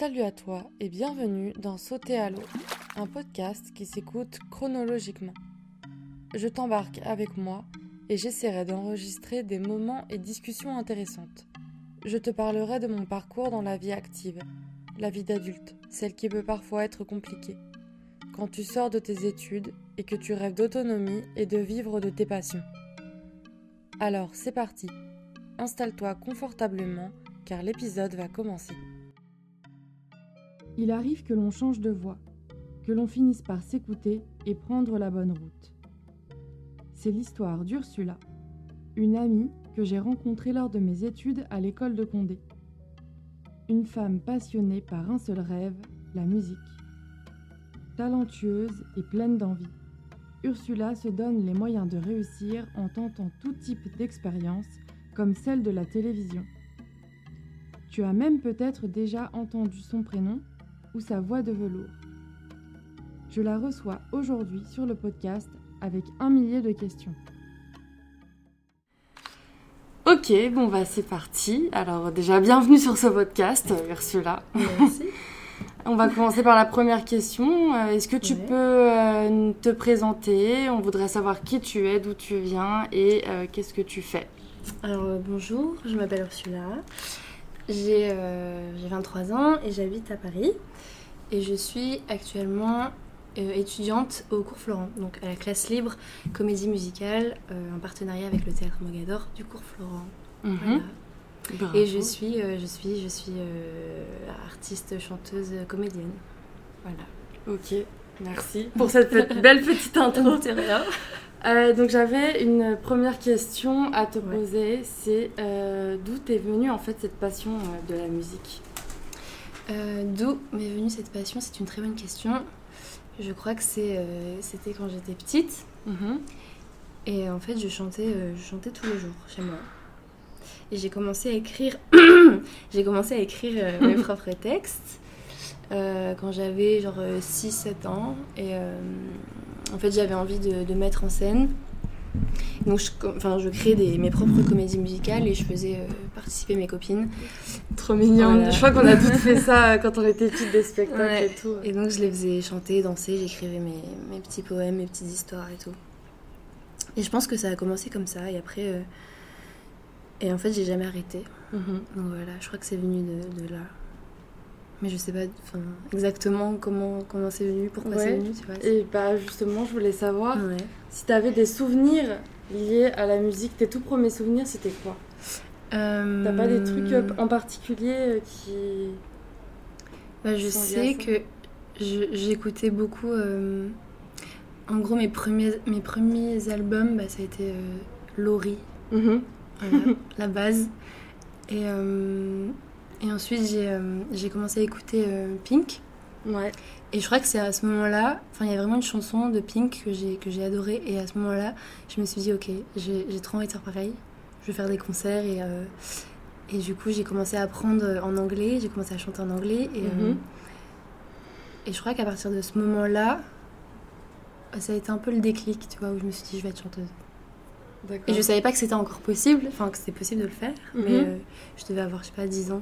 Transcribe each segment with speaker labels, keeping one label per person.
Speaker 1: Salut à toi et bienvenue dans Sauter à l'eau, un podcast qui s'écoute chronologiquement. Je t'embarque avec moi et j'essaierai d'enregistrer des moments et discussions intéressantes. Je te parlerai de mon parcours dans la vie active, la vie d'adulte, celle qui peut parfois être compliquée. Quand tu sors de tes études et que tu rêves d'autonomie et de vivre de tes passions. Alors c'est parti, installe-toi confortablement car l'épisode va commencer. Il arrive que l'on change de voie, que l'on finisse par s'écouter et prendre la bonne route. C'est l'histoire d'Ursula, une amie que j'ai rencontrée lors de mes études à l'école de Condé. Une femme passionnée par un seul rêve, la musique. Talentueuse et pleine d'envie, Ursula se donne les moyens de réussir en tentant tout type d'expérience, comme celle de la télévision. Tu as même peut-être déjà entendu son prénom ou sa voix de velours. Je la reçois aujourd'hui sur le podcast avec un millier de questions. Ok, bon bah c'est parti. Alors déjà bienvenue sur ce podcast, Ursula.
Speaker 2: Merci.
Speaker 1: On va commencer par la première question. Euh, Est-ce que tu
Speaker 2: Ouais.
Speaker 1: peux euh, te présenter? On voudrait savoir qui tu es, d'où tu viens et euh, qu'est-ce que tu fais?
Speaker 2: Alors euh, bonjour, je m'appelle Ursula. J'ai euh, j'ai 23 ans et j'habite à Paris. Et je suis actuellement euh, étudiante au cours Florent, donc à la classe libre comédie musicale euh, en partenariat avec le théâtre Mogador du cours Florent. Voilà.
Speaker 1: Bravo.
Speaker 2: Et je suis, euh, je suis, je suis euh, artiste, chanteuse, comédienne. Voilà.
Speaker 1: Ok, merci pour cette belle petite intro. Euh, donc j'avais une première question à te
Speaker 2: Ouais.
Speaker 1: poser, c'est euh, d'où t'es venue en fait cette passion euh, de la musique?
Speaker 2: Euh, D'où m'est venue cette passion? C'est une très bonne question. Je crois que c'est, c'était quand j'étais petite.
Speaker 1: Mhm.
Speaker 2: Et en fait, je chantais, je chantais tous les jours chez moi. Et j'ai commencé à écrire, j'ai commencé à écrire mes propres textes euh, quand j'avais genre 6-7 ans. Et euh, en fait, j'avais envie de, de mettre en scène. Donc, je, enfin, je créais des, mes propres comédies musicales et je faisais euh, participer mes copines.
Speaker 1: Trop mignonne.
Speaker 2: Voilà.
Speaker 1: Je crois qu'on a toutes fait ça euh, quand on était petites des spectacles
Speaker 2: Ouais.
Speaker 1: et tout.
Speaker 2: Et donc, je les faisais chanter, danser, j'écrivais mes, mes petits poèmes, mes petites histoires et tout. Et je pense que ça a commencé comme ça. Et après. euh, et en fait, j'ai jamais arrêté.
Speaker 1: Mhm.
Speaker 2: Donc voilà, je crois que c'est venu de, de là. Mais je sais pas exactement comment comment c'est venu, pourquoi
Speaker 1: Ouais.
Speaker 2: c'est venu, tu vois.
Speaker 1: Et bah justement, je voulais savoir
Speaker 2: Ouais.
Speaker 1: si t'avais des souvenirs liés à la musique. Tes tout premiers souvenirs, c'était quoi?
Speaker 2: Euh,
Speaker 1: T'as pas des trucs euh, en particulier euh, qui...
Speaker 2: bah, Je sais que j'écoutais beaucoup. euh, En gros, mes premiers, mes premiers albums, bah, ça a été euh, Laurie,
Speaker 1: Mhm.
Speaker 2: voilà, la base. Et, et ensuite, j'ai euh, j'ai commencé à écouter euh, Pink.
Speaker 1: Ouais.
Speaker 2: Et je crois que c'est à ce moment-là, enfin il y a vraiment une chanson de Pink que j'ai que j'ai adorée et à ce moment-là, je me suis dit ok, j'ai trop envie de faire pareil. Je vais faire des concerts et euh, et du coup j'ai commencé à apprendre en anglais, j'ai commencé à chanter en anglais et euh,
Speaker 1: Mhm.
Speaker 2: et je crois qu'à partir de ce moment-là, ça a été un peu le déclic, tu vois, où je me suis dit je vais être chanteuse. Et je savais pas que c'était encore possible, enfin que c'était possible de le faire,
Speaker 1: Mhm.
Speaker 2: mais euh, je devais avoir je sais pas 10 ans.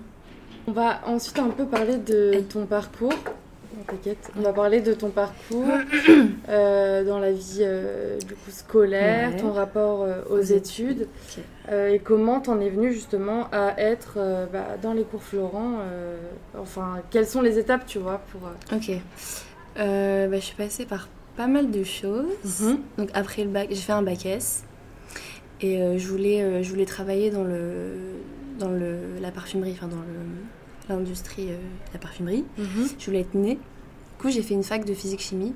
Speaker 1: On va ensuite un peu parler de ton parcours. T'inquiète. On va parler de ton parcours euh, dans la vie euh, du coup scolaire,
Speaker 2: Ouais.
Speaker 1: ton rapport euh, aux
Speaker 2: Aux
Speaker 1: études, et comment t'en es venu justement à être bah, dans les cours Florent. enfin, quelles sont les étapes, tu vois, pour.
Speaker 2: Ok. Bah, je suis passée par pas mal de choses.
Speaker 1: Mhm.
Speaker 2: Donc après le bac, j'ai fait un bac S. Et je, voulais, je voulais travailler dans, le, dans le, la parfumerie, enfin dans le- l'industrie euh, de la parfumerie. Je voulais être née. Du coup, j'ai fait une fac de physique-chimie.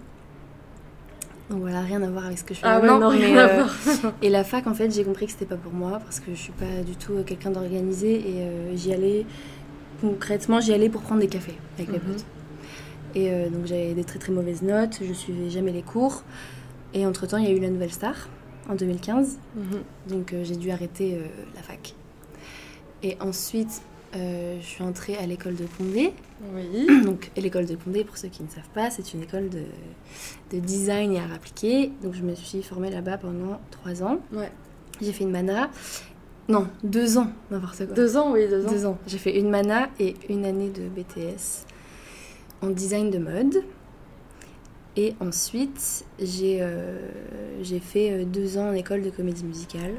Speaker 2: Donc voilà, rien à voir avec ce que je fais
Speaker 1: Ah ouais, non, rien à
Speaker 2: euh,
Speaker 1: voir.
Speaker 2: et la fac, en fait, j'ai compris que c'était pas pour moi parce que je suis pas du tout euh, quelqu'un d'organisé et j'y allais concrètement, j'y allais pour prendre des cafés avec mes
Speaker 1: Mhm.
Speaker 2: potes. Et euh, donc j'avais des très très mauvaises notes, je suivais jamais les cours. Et entre temps, il y a eu la Nouvelle Star en 2015,
Speaker 1: Mhm.
Speaker 2: donc euh, j'ai dû arrêter euh, la fac. Et ensuite, euh, je suis entrée à l'école de Condé.
Speaker 1: Oui.
Speaker 2: Donc, l'école de Condé, pour ceux qui ne savent pas, c'est une école de, de design et art appliqué. Donc, je me suis formée là-bas pendant trois ans.
Speaker 1: Ouais.
Speaker 2: J'ai fait une mana. Non, deux ans, n'importe quoi.
Speaker 1: Deux ans, oui, deux ans.
Speaker 2: Deux ans. J'ai fait une mana et une année de BTS en design de mode. Et ensuite, j'ai euh, fait euh, deux ans en école de comédie musicale.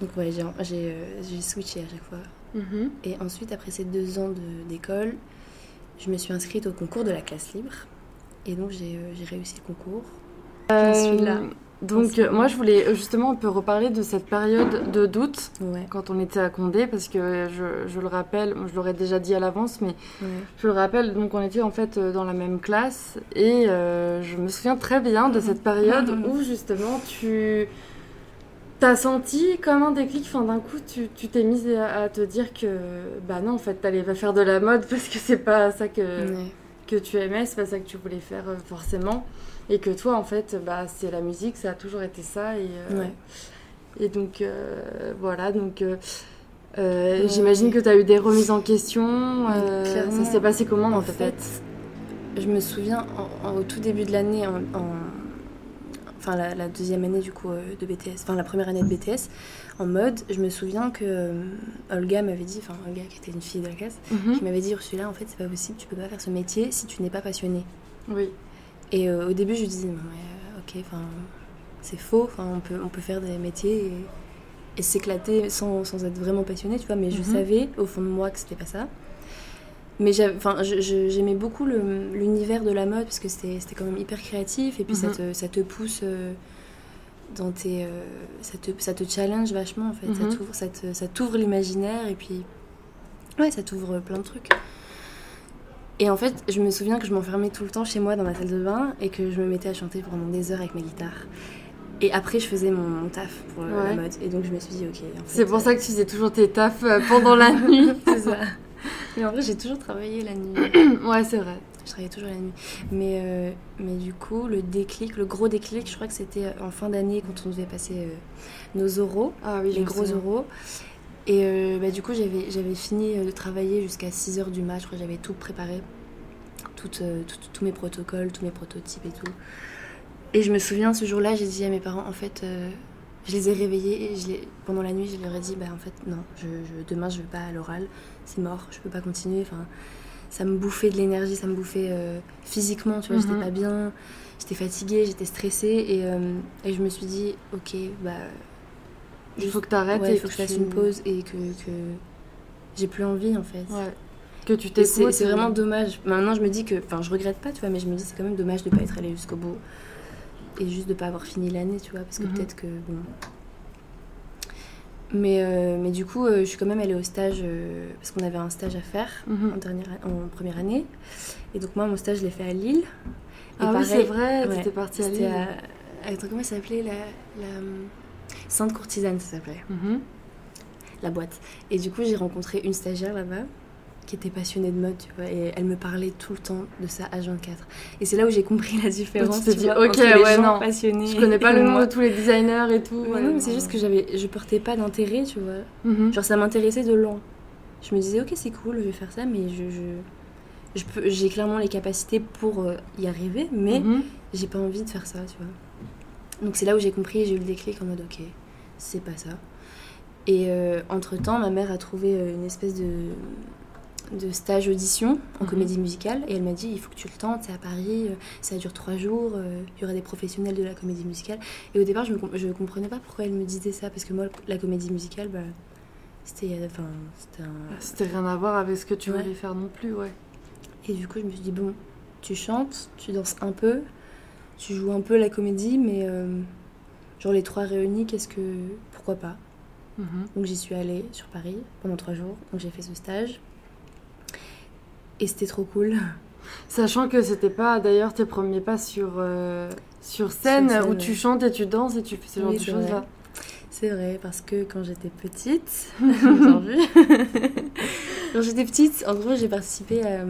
Speaker 2: Donc ouais, euh, j'ai switché à chaque fois.
Speaker 1: Mhm.
Speaker 2: Et ensuite, après ces deux ans de- d'école, je me suis inscrite au concours de la classe libre. Et donc, j'ai euh, j'ai réussi le concours. Je suis là.
Speaker 1: Donc, euh, moi, je voulais euh, justement un peu reparler de cette période de doute
Speaker 2: Ouais,
Speaker 1: quand on était à Condé, parce que je, je le rappelle, je l'aurais déjà dit à l'avance, mais
Speaker 2: ouais.
Speaker 1: je le rappelle, donc on était en fait euh, dans la même classe, et euh, je me souviens très bien de cette période
Speaker 2: Mhm.
Speaker 1: où justement tu t'as senti comme un déclic, enfin d'un coup tu tu t'es mise à, à te dire que bah non en fait t'allais pas faire de la mode parce que c'est pas ça que que tu aimais, c'est pas ça que tu voulais faire euh, forcément. Et que toi, en fait, bah, c'est la musique, ça a toujours été ça. Et, euh,
Speaker 2: Ouais.
Speaker 1: et donc, euh, voilà. Donc,
Speaker 2: Ouais.
Speaker 1: j'imagine que tu as eu des remises en question. ça s'est passé comment dans
Speaker 2: En
Speaker 1: ta
Speaker 2: fait,
Speaker 1: tête
Speaker 2: je me souviens en- en- au tout début de l'année, en, en- enfin la, la deuxième année du coup euh, de BTS, enfin la première année de BTS, en mode, je me souviens que euh, Olga m'avait dit, enfin Olga qui était une fille de la classe, qui m'avait dit Ursula, en fait c'est pas possible, tu peux pas faire ce métier si tu n'es pas passionnée.
Speaker 1: Oui.
Speaker 2: Et euh, au début je lui disais mais ok, enfin c'est faux, enfin on peut, on peut faire des métiers et, et s'éclater sans, sans être vraiment passionné, tu vois, mais je
Speaker 1: Mhm.
Speaker 2: savais au fond de moi que c'était pas ça. Mais j'aimais beaucoup l'univers de la mode parce que c'était quand même hyper créatif et puis ça,
Speaker 1: Mhm.
Speaker 2: te, ça te pousse euh, dans tes. euh, ça, te, ça te challenge vachement en fait. Ça t'ouvre- Ça t'ouvre l'imaginaire et puis. Ouais, ça t'ouvre plein de trucs. Et en fait, je me souviens que je m'enfermais tout le temps chez moi dans ma salle de bain et que je me mettais à chanter pendant des heures avec ma guitare. Et après, je faisais mon, mon taf pour euh,
Speaker 1: Ouais.
Speaker 2: la mode. Et donc, je me suis dit, ok. en fait,
Speaker 1: C'est pour
Speaker 2: euh,
Speaker 1: ça que tu faisais toujours tes tafs pendant la nuit.
Speaker 2: c'est ça. Mais en vrai, j'ai toujours travaillé la nuit.
Speaker 1: ouais, c'est vrai.
Speaker 2: Je travaillais toujours la nuit. Mais, euh, mais du coup, le déclic, le gros déclic, je crois que c'était en fin d'année quand on devait passer euh, nos oraux,
Speaker 1: Ah oui,
Speaker 2: les gros oraux. Et euh, bah, du coup, j'avais fini euh, de travailler jusqu'à 6h du mat. Je crois que j'avais tout préparé. Tout, euh, tout- tous mes protocoles, tous mes prototypes et tout. Et je me souviens, ce jour-là, j'ai dit à mes parents, en fait, euh, je les ai réveillés et je les, pendant la nuit, je leur ai dit, bah en fait, non, je, je- demain, je vais pas à l'oral. C'est mort, je peux pas continuer. Enfin, ça me bouffait de l'énergie, ça me bouffait euh, physiquement, tu vois,
Speaker 1: Mhm.
Speaker 2: j'étais pas bien, j'étais fatiguée, j'étais stressée. Et, euh, et je me suis dit, ok, bah.
Speaker 1: Il faut que tu arrêtes
Speaker 2: Ouais,
Speaker 1: et
Speaker 2: il faut que je fasse une pause et que, que j'ai plus envie en fait.
Speaker 1: Ouais. Que tu t'écoutes.
Speaker 2: c'est vraiment dommage. Maintenant, je me dis que, enfin, je regrette pas, tu vois, mais je me dis c'est quand même dommage de pas être allé jusqu'au bout et juste de pas avoir fini l'année, tu vois, parce que
Speaker 1: Mhm.
Speaker 2: peut-être que bon. Mais, euh, mais du coup, euh, je suis quand même allée au stage euh, parce qu'on avait un stage à faire
Speaker 1: mhm.
Speaker 2: en, dernière, en première année. Et donc, moi, mon stage, je l'ai fait à Lille. Et
Speaker 1: Ah oui,
Speaker 2: pareil,
Speaker 1: c'est vrai,
Speaker 2: ouais,
Speaker 1: t'étais partie à Lille.
Speaker 2: à. Attends, comment ça s'appelait la, la. Sainte Courtisane, ça s'appelait
Speaker 1: Mhm.
Speaker 2: la boîte. Et du coup, j'ai rencontré une stagiaire là-bas qui était passionnée de mode, tu vois, et elle me parlait tout le temps de ça H24. Et c'est là où j'ai compris la différence.
Speaker 1: Tu t'es dit,
Speaker 2: vois,
Speaker 1: ok,
Speaker 2: les
Speaker 1: ouais,
Speaker 2: gens
Speaker 1: non,
Speaker 2: passionnés.
Speaker 1: Je connais pas le nom de tous les designers et tout.
Speaker 2: Ouais,
Speaker 1: ouais,
Speaker 2: non, mais c'est juste que j'avais, je portais pas d'intérêt, tu vois.
Speaker 1: Mhm.
Speaker 2: Genre, ça m'intéressait de loin. Je me disais, ok, c'est cool, je vais faire ça, mais je, je, je peux, j'ai clairement les capacités pour euh, y arriver, mais
Speaker 1: Mhm.
Speaker 2: j'ai pas envie de faire ça, tu vois. Donc c'est là où j'ai compris, j'ai eu le déclic en mode ok, c'est pas ça. Et euh, entre-temps, ma mère a trouvé euh, une espèce de, de stage audition en
Speaker 1: Mhm.
Speaker 2: comédie musicale et elle m'a dit il faut que tu le tentes, c'est à Paris, euh, ça dure trois jours, euh, il y aura des professionnels de la comédie musicale. Et au départ, je, je comprenais pas pourquoi elle me disait ça parce que moi, la comédie musicale, bah, c'était enfin, c'était un,
Speaker 1: C'était rien à voir avec ce que tu
Speaker 2: Ouais.
Speaker 1: voulais faire non plus, ouais.
Speaker 2: et du coup, je me suis dit, bon, tu chantes, tu danses un peu, tu joues un peu la comédie, mais euh, genre les trois réunis, qu'est-ce que. Pourquoi pas?
Speaker 1: Mhm.
Speaker 2: Donc j'y suis allée sur Paris pendant trois jours, donc j'ai fait ce stage. Et c'était trop cool.
Speaker 1: Sachant que c'était pas d'ailleurs tes premiers pas sur, euh, sur scène
Speaker 2: Sur scène,
Speaker 1: où
Speaker 2: ouais.
Speaker 1: tu chantes et tu danses et tu fais ce genre
Speaker 2: Oui,
Speaker 1: de
Speaker 2: c'est
Speaker 1: choses là.
Speaker 2: vrai. C'est vrai, parce que quand j'étais petite, quand j'étais petite, en gros, j'ai participé à,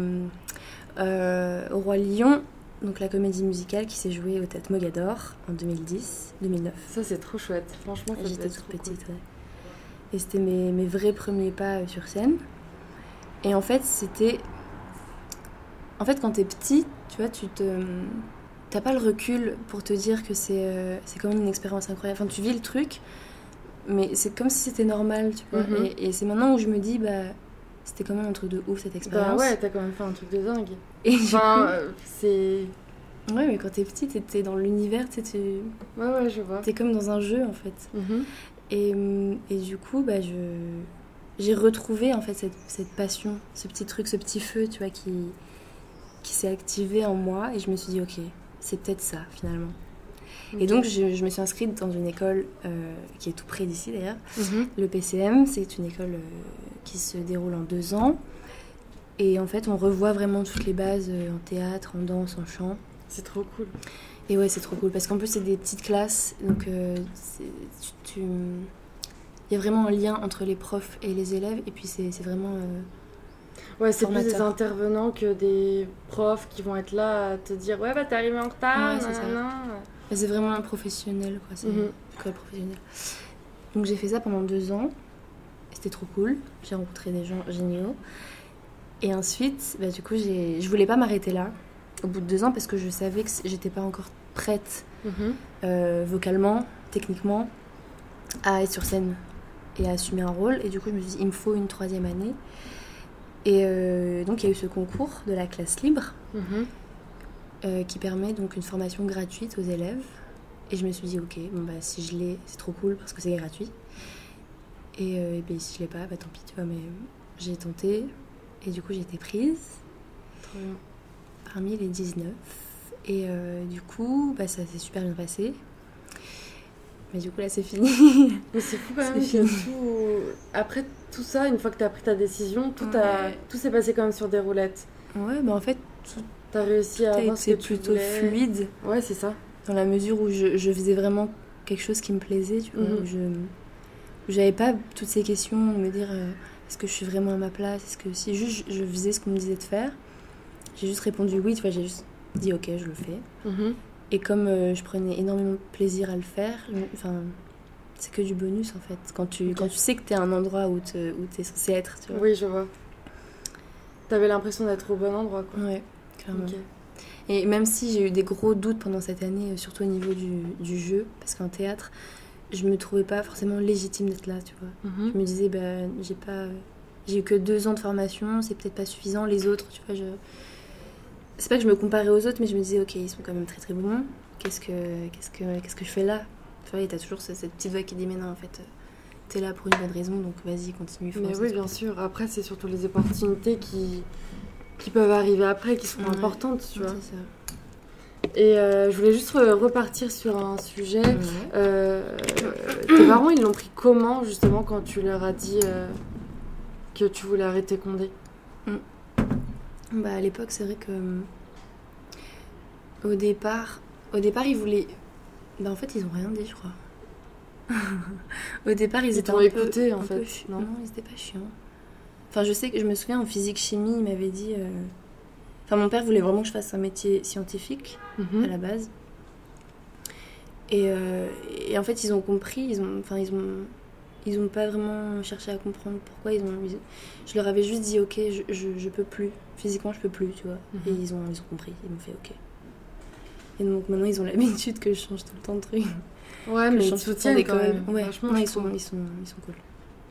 Speaker 2: euh, au Roi Lion, donc la comédie musicale qui s'est jouée au Théâtre Mogador en 2010-2009.
Speaker 1: Ça c'est trop chouette, franchement.
Speaker 2: J'étais toute
Speaker 1: cool.
Speaker 2: petite, ouais. Et c'était mes, mes vrais premiers pas euh, sur scène. Et en fait, c'était. En fait, quand t'es petit, tu vois, tu te. T'as pas le recul pour te dire que c'est euh, c'est quand même une expérience incroyable. Enfin, tu vis le truc, mais c'est comme si c'était normal, tu vois.
Speaker 1: Mhm.
Speaker 2: Et, et c'est maintenant où je me dis, bah. c'était quand même un truc de ouf cette
Speaker 1: Bah
Speaker 2: expérience.
Speaker 1: ouais, t'as quand même fait un truc de dingue.
Speaker 2: Et
Speaker 1: Enfin, euh, c'est.
Speaker 2: ouais, mais quand t'es petite, t'es- dans l'univers, tu
Speaker 1: Ouais, ouais, je vois.
Speaker 2: t'es comme dans un jeu en fait.
Speaker 1: Mhm.
Speaker 2: Et, et du coup, bah, je, j'ai retrouvé en fait cette, cette passion, ce petit truc, ce petit feu, tu vois, qui, qui s'est activé en moi. Et je me suis dit, ok, c'est peut-être ça finalement. Et donc, je, je me suis inscrite dans une école euh, qui est tout près d'ici d'ailleurs.
Speaker 1: Mhm.
Speaker 2: Le PCM, c'est une école euh, qui se déroule en deux ans. Et en fait, on revoit vraiment toutes les bases euh, en théâtre, en danse, en chant.
Speaker 1: C'est trop cool.
Speaker 2: Et ouais, c'est trop cool parce qu'en plus, c'est des petites classes. Donc, c'est- tu, tu- il y a vraiment un lien entre les profs et les élèves. Et puis, c'est c'est vraiment. euh,
Speaker 1: Ouais, c'est plus des intervenants que des profs qui vont être là à te dire Ouais, bah t'es arrivé en retard,
Speaker 2: Ouais, c'est c'est vraiment un professionnel, quoi. C'est une école professionnelle. Donc, j'ai fait ça pendant deux ans. C'était trop cool. J'ai rencontré des gens géniaux. Et ensuite, bah, du coup, je voulais pas m'arrêter là au bout de deux ans parce que je savais que j'étais pas encore prête
Speaker 1: Mhm.
Speaker 2: euh, vocalement, techniquement, à être sur scène et à assumer un rôle. Et du coup, je me suis dit, il me faut une troisième année. Et euh, donc, il y a eu ce concours de la classe libre
Speaker 1: Mhm.
Speaker 2: euh, qui permet donc une formation gratuite aux élèves. Et je me suis dit, ok, bon, bah, si je l'ai, c'est trop cool parce que c'est gratuit. Et, euh, et ben, si je l'ai pas, bah, tant pis, tu vois, mais j'ai tenté. Et du coup, j'ai été prise
Speaker 1: Trop bien.
Speaker 2: parmi les 19. Et euh, du coup, bah, ça s'est super bien passé. Mais du coup, là, c'est fini.
Speaker 1: Mais c'est fou quand même que tout. Après tout ça, une fois que t'as pris ta décision, tout, a... Tout s'est passé quand même sur des roulettes.
Speaker 2: ouais, bah en fait,
Speaker 1: T'as réussi à avoir ce que tu
Speaker 2: plutôt
Speaker 1: voulais.
Speaker 2: fluide
Speaker 1: Ouais, c'est ça.
Speaker 2: dans la mesure où je, je faisais vraiment quelque chose qui me plaisait, tu vois.
Speaker 1: Mhm.
Speaker 2: Où je où j'avais pas toutes ces questions de me dire euh, est-ce que je suis vraiment à ma place Est-ce que si juste je, je faisais ce qu'on me disait de faire, j'ai juste répondu oui, tu vois, j'ai juste dit ok, je le fais.
Speaker 1: Mhm.
Speaker 2: Et comme euh, je prenais énormément de plaisir à le faire, enfin, c'est que du bonus en fait. Quand tu, quand tu sais que t'es à un endroit où tu es censé être, tu vois.
Speaker 1: Oui, je vois. T'avais l'impression d'être au bon endroit, quoi.
Speaker 2: Ouais, clairement. Et même si j'ai eu des gros doutes pendant cette année, euh, surtout au niveau du, du jeu, parce qu'en théâtre, je me trouvais pas forcément légitime d'être là, tu vois.
Speaker 1: Mhm.
Speaker 2: Je me disais, bah, j'ai pas. J'ai eu que deux ans de formation, c'est peut-être pas suffisant. Les autres, tu vois, je. C'est pas que je me comparais aux autres, mais je me disais, ok, ils sont quand même très très bons. Qu'est-ce que, qu'est-ce que, qu'est-ce que je fais là? Tu vois, t'as toujours ce- cette petite voix qui dit, mais non, en fait, euh, t'es là pour une bonne raison, donc vas-y, continue, fonce.
Speaker 1: Mais oui, bien sûr. Après, c'est surtout les opportunités qui, qui peuvent arriver après, qui sont
Speaker 2: Ouais.
Speaker 1: importantes, tu vois.
Speaker 2: Ça.
Speaker 1: Et euh, je voulais juste re- repartir sur un sujet.
Speaker 2: Ouais.
Speaker 1: Euh, tes parents, ils l'ont pris comment, justement, quand tu leur as dit euh, que tu voulais arrêter Condé?
Speaker 2: Bah, à l'époque, c'est vrai que. euh, Au départ, au départ, ils voulaient. Bah, en fait, ils ont rien dit, je crois. au départ, ils,
Speaker 1: Ils
Speaker 2: étaient un
Speaker 1: écouté,
Speaker 2: peu,
Speaker 1: en
Speaker 2: un
Speaker 1: fait,
Speaker 2: peu
Speaker 1: non
Speaker 2: non, ils étaient pas chiants. Enfin, je sais que je me souviens en physique-chimie, ils m'avaient dit. euh, Enfin, mon père voulait vraiment que je fasse un métier scientifique
Speaker 1: Mhm.
Speaker 2: à la base. Et, euh, et en fait, ils ont compris, ils ont, enfin, ils ont, ils ont pas vraiment cherché à comprendre pourquoi ils ont. ils- je leur avais juste dit, ok, je, je, je peux plus, physiquement, je peux plus, tu vois.
Speaker 1: Mhm.
Speaker 2: Et ils ont, ils ont compris, ils m'ont fait, ok. Et donc maintenant, ils ont l'habitude que je change tout le temps de trucs.
Speaker 1: Ouais, mais
Speaker 2: je
Speaker 1: ils soutiennent quand
Speaker 2: d'école.
Speaker 1: même.
Speaker 2: Ouais,
Speaker 1: je
Speaker 2: ils sont, ils sont, ils sont cool.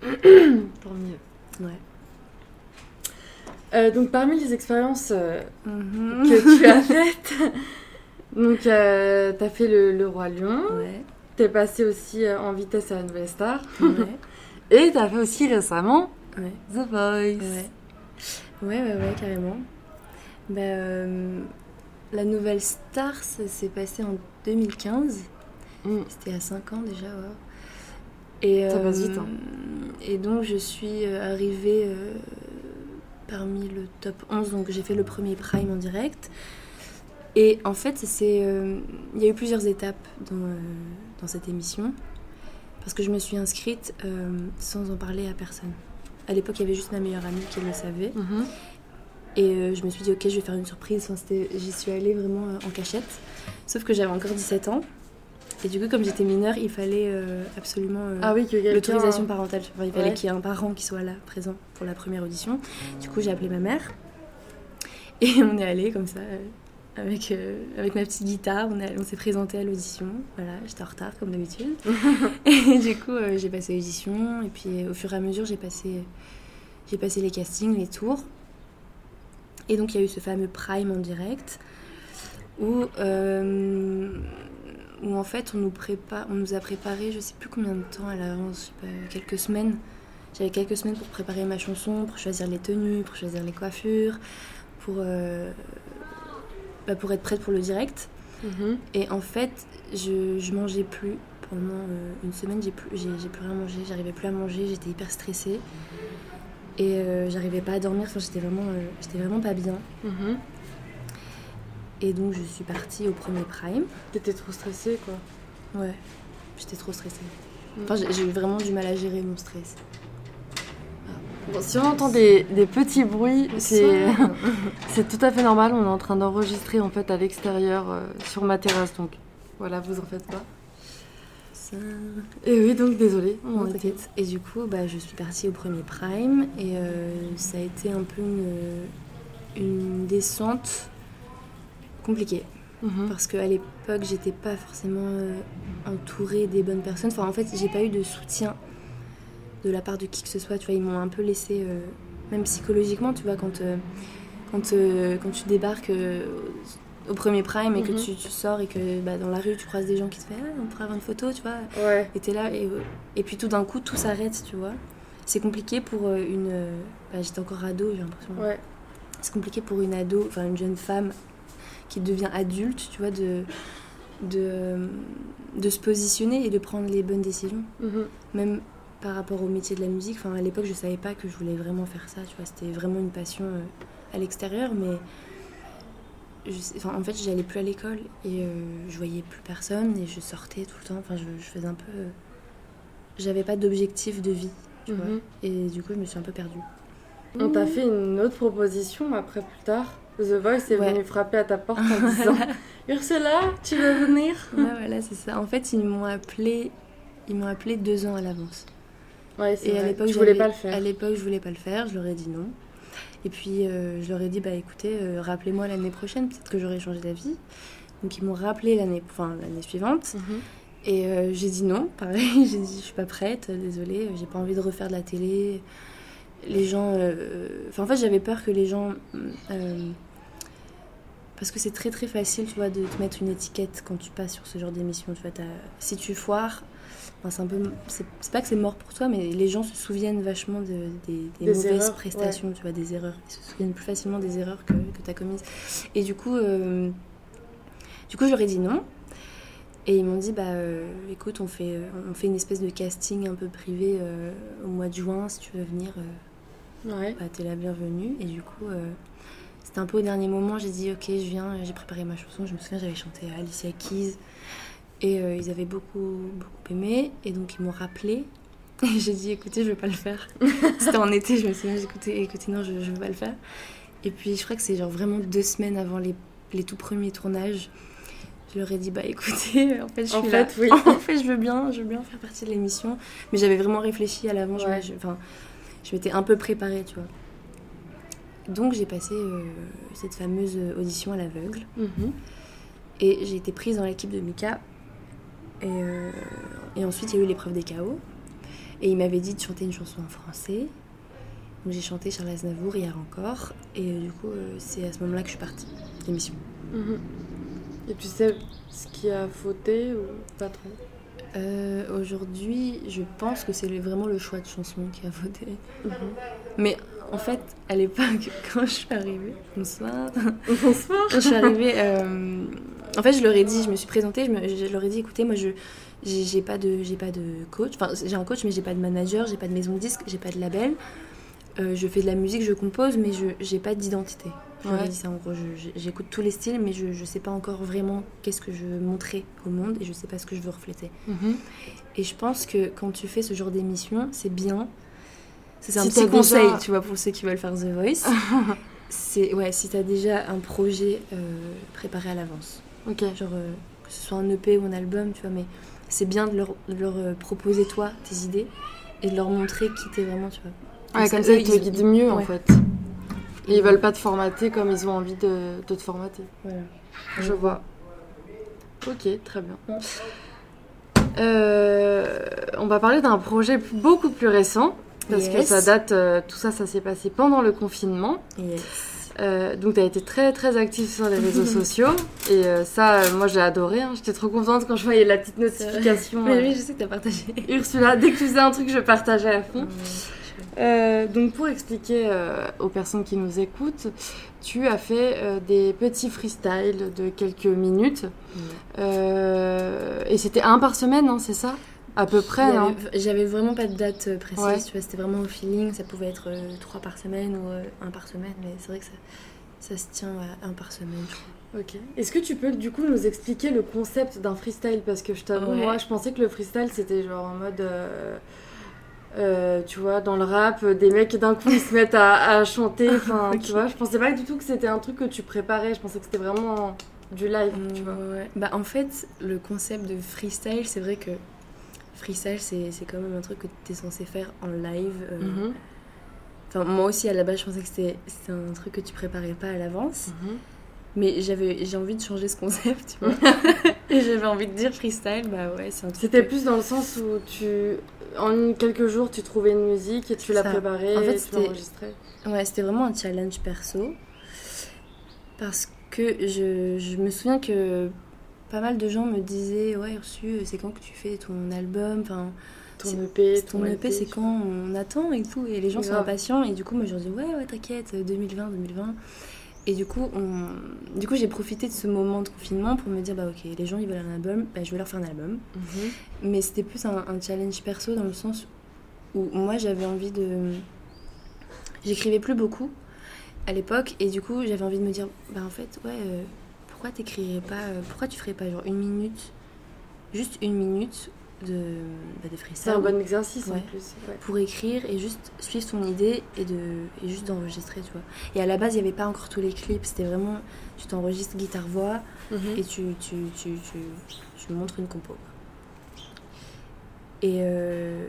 Speaker 1: Tant mieux.
Speaker 2: Ouais.
Speaker 1: Euh, donc, parmi les expériences euh,
Speaker 2: Mhm.
Speaker 1: que tu as faites, donc, euh, t'as fait le, le Roi Lion,
Speaker 2: Ouais,
Speaker 1: t'es passé aussi en vitesse à la Nouvelle Star,
Speaker 2: ouais,
Speaker 1: et t'as fait aussi récemment
Speaker 2: ouais.
Speaker 1: The Voice.
Speaker 2: Ouais. Ouais, ouais, carrément. Bah, euh, la nouvelle star, ça s'est passé en 2015.
Speaker 1: Mm.
Speaker 2: C'était à 5 ans déjà, ouais. Et,
Speaker 1: Ça passe vite, hein.
Speaker 2: Et donc, je suis euh, arrivée euh, parmi le top 11. Donc, j'ai fait le premier prime en direct. Et en fait, c'est, euh, il y a eu plusieurs étapes dans, euh, dans cette émission. Parce que je me suis inscrite euh, sans en parler à personne. À l'époque, il y avait juste ma meilleure amie qui le savait.
Speaker 1: Mhm.
Speaker 2: Et euh, je me suis dit, ok, je vais faire une surprise. Enfin, J'y suis allée vraiment euh, en cachette. Sauf que j'avais encore 17 ans. Et du coup, comme j'étais mineure, il fallait euh, absolument
Speaker 1: Ah oui,
Speaker 2: l'autorisation parentale. Enfin, il fallait
Speaker 1: Ouais.
Speaker 2: qu'il y ait un parent qui soit là, présent pour la première audition. Du coup, j'ai appelé ma mère. Et on est allé comme ça, avec, euh, avec ma petite guitare. On, on s'est présenté à l'audition. Voilà, j'étais en retard comme d'habitude. et du coup, euh, j'ai passé l'audition. Et puis, euh, au fur et à mesure, j'ai passé j'ai passé les castings, les tours. Et donc il y a eu ce fameux prime en direct où, euh, où en fait on nous, prépare, on nous a préparé, je sais plus combien de temps à l'avance, quelques semaines. J'avais quelques semaines pour préparer ma chanson, pour choisir les tenues, pour choisir les coiffures, pour, euh, bah, pour être prête pour le direct.
Speaker 1: Mhm.
Speaker 2: Et en fait, je, je mangeais plus. Pendant euh, une semaine, j'ai plus, j'ai, j'ai plus rien mangé, j'arrivais plus à manger, j'étais hyper stressée. Et euh, j'arrivais pas à dormir, enfin, j'étais, vraiment, euh, j'étais vraiment pas bien.
Speaker 1: Mhm.
Speaker 2: Et donc, je suis partie au premier prime.
Speaker 1: T'étais trop stressée, quoi.
Speaker 2: Ouais, j'étais trop stressée.
Speaker 1: Mm.
Speaker 2: Enfin, j'ai, j'ai eu vraiment du mal à gérer mon stress.
Speaker 1: Bon, si on entend des, des petits bruits, c'est tout à fait normal. On est en train d'enregistrer en fait à l'extérieur euh, sur ma terrasse, donc voilà, vous en faites pas.
Speaker 2: Ça-
Speaker 1: Et oui, donc désolé. on
Speaker 2: Non,
Speaker 1: était-.
Speaker 2: Et du coup, bah, je suis partie au premier prime et euh, ça a été un peu une, une descente compliquée.
Speaker 1: Mhm.
Speaker 2: Parce qu'à l'époque, j'étais pas forcément euh, entourée des bonnes personnes. Enfin, en fait, j'ai pas eu de soutien de la part de qui que ce soit. Tu vois, ils m'ont un peu laissé, euh, même psychologiquement, tu vois, quand, euh, quand, euh, quand tu débarques au premier prime et que
Speaker 1: Mhm.
Speaker 2: tu, tu sors et que bah, dans la rue, tu croises des gens qui te font ah, on pourrait avoir une photo, tu vois.
Speaker 1: Ouais.
Speaker 2: Et t'es là, et, et puis tout d'un coup, tout s'arrête, tu vois. C'est compliqué pour une. bah, J'étais encore ado, j'ai l'impression.
Speaker 1: Ouais.
Speaker 2: C'est compliqué pour une ado, enfin une jeune femme qui devient adulte, tu vois, de, de, de se positionner et de prendre les bonnes décisions.
Speaker 1: Mhm.
Speaker 2: Même par rapport au métier de la musique. Enfin, à l'époque, je savais pas que je voulais vraiment faire ça, tu vois. C'était vraiment une passion euh, à l'extérieur, mais. je sais- enfin, en fait, j'allais plus à l'école et euh, je voyais plus personne et je sortais tout le temps. Enfin, je, je faisais un peu. euh, J'avais pas d'objectif de vie, tu vois.
Speaker 1: Mhm.
Speaker 2: Et du coup, je me suis un peu perdue.
Speaker 1: On t'a fait une autre proposition après plus tard. The Voice est
Speaker 2: Ouais.
Speaker 1: venu frapper à ta porte en disant Ursula, tu veux venir?
Speaker 2: Ouais, voilà, c'est ça. En fait, ils m'ont appelé, ils m'ont appelé deux ans à l'avance.
Speaker 1: Ouais,
Speaker 2: Et à l'époque,
Speaker 1: tu voulais pas le faire.
Speaker 2: À l'époque, je voulais pas le faire. Je leur ai dit non. Et puis, euh, je leur ai dit, bah écoutez, euh, rappelez-moi l'année prochaine, peut-être que j'aurai changé d'avis. Donc, ils m'ont rappelé l'année, enfin suivante.
Speaker 1: Mhm.
Speaker 2: Et euh, j'ai dit non, pareil. j'ai dit, je suis pas prête, désolée, j'ai pas envie de refaire de la télé. Les gens. Enfin, en fait, j'avais peur que les gens. parce que c'est très très facile, tu vois, de te mettre une étiquette quand tu passes sur ce genre d'émission. Tu vois, si tu foires, enfin, c'est un peu. C'est pas que c'est mort pour toi, mais les gens se souviennent vachement de- des, des
Speaker 1: Des
Speaker 2: mauvaises
Speaker 1: erreurs,
Speaker 2: prestations, tu vois, des erreurs. Ils se souviennent plus facilement des erreurs que, que tu as commises. Et du coup, euh, du coup, j'aurais dit non. Et ils m'ont dit, bah euh, écoute, on fait, euh, on fait une espèce de casting un peu privé euh, au mois de juin, si tu veux venir,
Speaker 1: Ouais.
Speaker 2: bah, t'es la bienvenue. Et du coup, c'était un peu au dernier moment, j'ai dit, ok, je viens, j'ai préparé ma chanson. Je me souviens, j'avais chanté Alicia Keys. Et euh, ils avaient beaucoup, beaucoup aimé. Et donc, ils m'ont rappelé. Et j'ai dit, écoutez, je vais pas le faire. c'était en été, je me souviens, j'ai écouté, écoutez, non, je, je veux pas le faire. Et puis, je crois que c'est genre vraiment deux semaines avant les, les tout premiers tournages. Je leur ai dit, bah écoutez, en fait, je suis
Speaker 1: En
Speaker 2: là.
Speaker 1: fait, oui.
Speaker 2: en fait, je veux bien, je veux bien faire partie de l'émission. Mais j'avais vraiment réfléchi à l'avant. je
Speaker 1: Ouais.
Speaker 2: me- je- Enfin, je m'étais un peu préparée, tu vois. Donc, j'ai passé euh, cette fameuse audition à l'aveugle.
Speaker 1: Mhm.
Speaker 2: Et j'ai été prise dans l'équipe de Mika. Et, euh, et ensuite, il y a eu l'épreuve des chaos. Et il m'avait dit de chanter une chanson en français. Donc j'ai chanté Charles Aznavour hier encore. Et euh, du coup, euh, c'est à ce moment-là que je suis partie de l'émission.
Speaker 1: Mhm. Et tu sais ce qui a fauté ou pas trop?
Speaker 2: Euh, Aujourd'hui, je pense que c'est vraiment le choix de chanson qui a voté.
Speaker 1: Mhm.
Speaker 2: Mais en fait, à l'époque, quand je suis arrivée, bonsoir,
Speaker 1: Bonsoir.
Speaker 2: Quand je suis arrivée, en fait, je leur ai dit, je me suis présentée, je, me- je leur ai dit, écoutez, moi, je j'ai pas de j'ai pas de coach, enfin, j'ai un coach, mais j'ai pas de manager, j'ai pas de maison de disque, j'ai pas de label. Euh, je fais de la musique, je compose, mais je j'ai pas d'identité. Je leur ai
Speaker 1: Ouais.
Speaker 2: dit ça en gros. J'écoute tous les styles, mais je, je sais pas encore vraiment qu'est-ce que je veux montrer au monde et je sais pas ce que je veux refléter.
Speaker 1: Mhm.
Speaker 2: Et je pense que quand tu fais ce genre d'émission, c'est bien. C'est un
Speaker 1: Si
Speaker 2: petit conseil,
Speaker 1: déjà-
Speaker 2: tu vois, pour ceux qui veulent faire The Voice. c'est ouais, si t'as déjà un projet euh, préparé à l'avance.
Speaker 1: Ok.
Speaker 2: Genre, euh, que ce soit un EP ou un album, tu vois, mais c'est bien de leur, de leur euh, proposer, toi, tes idées et de leur montrer qui t'es vraiment, tu vois.
Speaker 1: Ouais,
Speaker 2: ça,
Speaker 1: comme ça, ils te
Speaker 2: ils-
Speaker 1: guident mieux en fait. Et ils veulent pas te formater comme ils ont envie de, de te formater.
Speaker 2: Voilà.
Speaker 1: Je vois. Ok, très bien. Euh, on va parler d'un projet beaucoup plus récent. Parce que ça date, euh, tout ça, ça s'est passé pendant le confinement.
Speaker 2: Yes.
Speaker 1: Euh, donc, tu as été très très active sur les réseaux sociaux. Et euh, ça, euh, moi, j'ai adoré. hein. J'étais trop contente quand je voyais la petite notification.
Speaker 2: Mais oui, je sais que t'as partagé.
Speaker 1: Ursula, dès que tu faisais un truc, je partageais à fond. Donc pour expliquer aux personnes qui nous écoutent, tu as fait des petits freestyles de quelques minutes. Et c'était un par semaine, non C'est ça? À peu près, non
Speaker 2: avait- J'avais vraiment pas de date euh, précise,
Speaker 1: Ouais.
Speaker 2: tu vois, c'était vraiment au feeling, ça pouvait être euh, trois par semaine ou euh, un par semaine, mais c'est vrai que ça, ça se tient à un par semaine, je crois.
Speaker 1: Ok. Est-ce que tu peux du coup nous expliquer le concept d'un freestyle? Parce que je t'avoue,
Speaker 2: Ouais.
Speaker 1: moi je pensais que le freestyle c'était genre en mode. euh, euh, tu vois, dans le rap, des mecs d'un coup ils se mettent à, à chanter. Enfin,
Speaker 2: Ok.
Speaker 1: tu vois, je pensais pas du tout que c'était un truc que tu préparais. Je pensais que c'était vraiment du live, tu vois.
Speaker 2: Ouais, ouais. Bah, en fait, le concept de freestyle, c'est vrai que freestyle, c'est c'est quand même un truc que tu es censé faire en live. euh,
Speaker 1: Mhm.
Speaker 2: Enfin, moi aussi, à la base, je pensais que c'était un truc que tu préparais pas à l'avance.
Speaker 1: Mhm.
Speaker 2: Mais j'avais j'ai envie de changer ce concept, tu vois. Et j'avais envie de dire freestyle, bah ouais, c'est un truc.
Speaker 1: C'était
Speaker 2: que-
Speaker 1: plus dans le sens où tu, en quelques jours, tu trouvais une musique et tu la préparais,
Speaker 2: En fait,
Speaker 1: tu l'enregistrais.
Speaker 2: Ouais, c'était vraiment un challenge perso. Parce que je, je me souviens que pas mal de gens me disaient Ouais, Ursu, c'est quand que tu fais ton album? Enfin,
Speaker 1: Ton EP,
Speaker 2: Ton EP, c'est quand on attend et tout. Et les gens sont impatients. Et du coup, moi, je leur dis Ouais, ouais, t'inquiète, 2020, 2020. Et du coup, on... du coup j'ai profité de ce moment de confinement pour me dire Bah, ok, les gens ils veulent un album, bah, je vais leur faire un album.
Speaker 1: Mhm.
Speaker 2: Mais c'était plus un, un challenge perso dans le sens où moi j'avais envie de. J'écrivais plus beaucoup à l'époque et du coup j'avais envie de me dire bah en fait ouais euh, pourquoi t'écrirais pas euh, pourquoi tu ferais pas genre une minute juste une minute de bah, de
Speaker 1: C'est un bon exercice en plus. ouais.
Speaker 2: pour écrire et juste suivre ton idée et de et juste d'enregistrer tu vois et à la base il n'y avait pas encore tous les clips c'était vraiment tu t'enregistres guitare voix
Speaker 1: Mhm.
Speaker 2: et tu, tu, tu, tu, tu montres une compo. Et, euh,